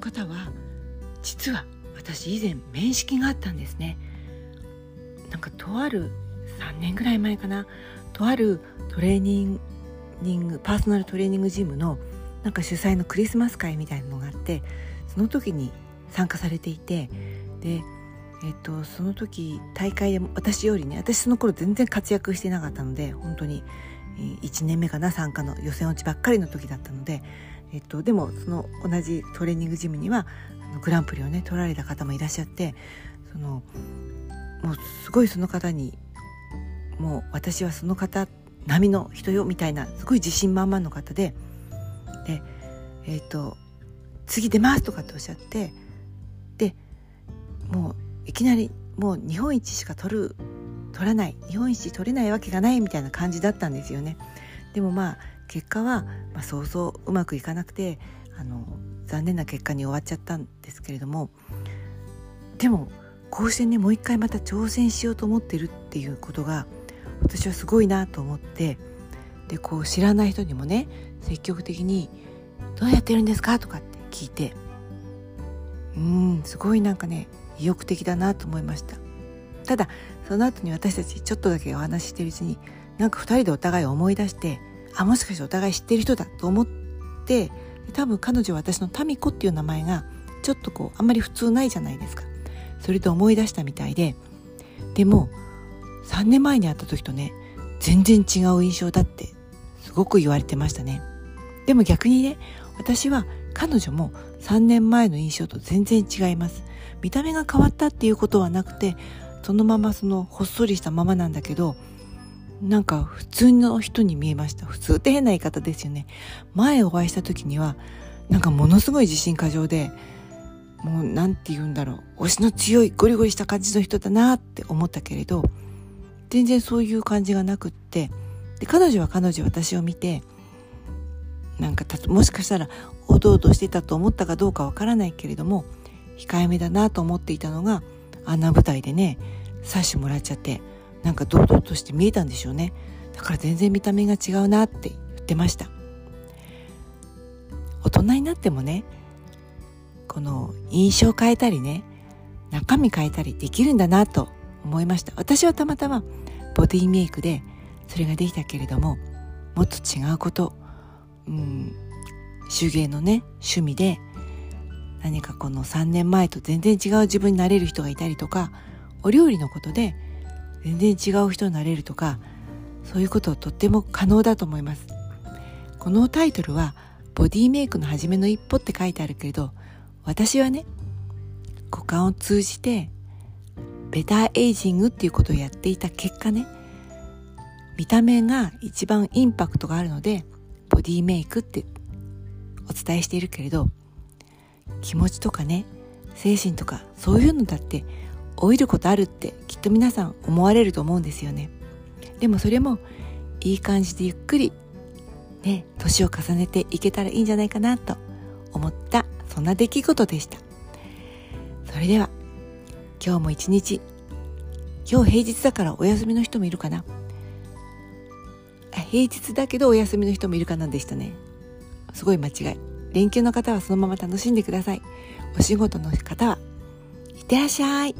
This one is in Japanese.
方は実は私以前面識があったんですね。なんかとある3年ぐらい前かな。とあるトレーニングパーソナルトレーニングジムのなんか主催のクリスマス会みたいなのがあってその時に参加されていてでえっと、その時大会で私よりね私その頃全然活躍してなかったので本当に1年目かな参加の予選落ちばっかりの時だったので、えっと、でもその同じトレーニングジムにはグランプリをね取られた方もいらっしゃってそのもうすごいその方にもう私はその方並みの人よみたいなすごい自信満々の方ででえっ、と「次出ます」とかっておっしゃってでもういきなりもう日本一しか取る取らない日本一取れないわけがないみたいな感じだったんですよね。でもまあ結果は、まあ、そうそううまくいかなくてあの残念な結果に終わっちゃったんですけれどもでもこうしてねもう一回また挑戦しようと思ってるっていうことが私はすごいなと思ってでこう知らない人にもね積極的に「どうやってるんですか?」とかって聞いてうんすごいなんかね意欲的だなと思いましたただその後に私たちちょっとだけお話ししてるうちになんか2人でお互い思い出してあもしかしてお互い知ってる人だと思って多分彼女は私のタミコっていう名前がちょっとこうあんまり普通ないじゃないですか。それで思い出したみたいで。でも3年前に会った時とね全然違う印象だってすごく言われてましたね。でも逆にね私は彼女も3年前の印象と全然違います。見た目が変わったっていうことはなくてそのままそのほっそりしたままなんだけどなんか普通の人に見えました。普通って変な言い方ですよね。前お会いした時にはなんかものすごい自信過剰でもう何て言うんだろう。推しの強いゴリゴリした感じの人だなって思ったけれど全然そういう感じがなくってで彼女は彼女私を見てなんかもしかしたらおどおどしてたと思ったかどうかわからないけれども控えめだなと思っていたのがあんな舞台でね刺してもらっちゃってなんか堂々として見えたんでしょうね。だから全然見た目が違うなって言ってました。大人になってもねこの印象変えたりね中身変えたりできるんだなと思いました。私はたまたまボディメイクでそれができたけれどももっと違うことうん手芸のね趣味で何かこの3年前と全然違う自分になれる人がいたりとかお料理のことで全然違う人になれるとかそういうこととっても可能だと思います。このタイトルはボディメイクの初めの一歩って書いてあるけれど私はね股間を通じてベターエイジングっていうことをやっていた結果ね見た目が一番インパクトがあるのでボディメイクってお伝えしているけれど気持ちとかね精神とかそういうのだって老いることあるってきっと皆さん思われると思うんですよね。でもそれもいい感じでゆっくりね年を重ねていけたらいいんじゃないかなと思ったそんな出来事でした。それでは今日も一日今日平日だからお休みの人もいるかな。平日だけどお休みの人もいるかなんでしたね。すごい間違い。連休の方はそのまま楽しんでください。お仕事の方はいってらっしゃい。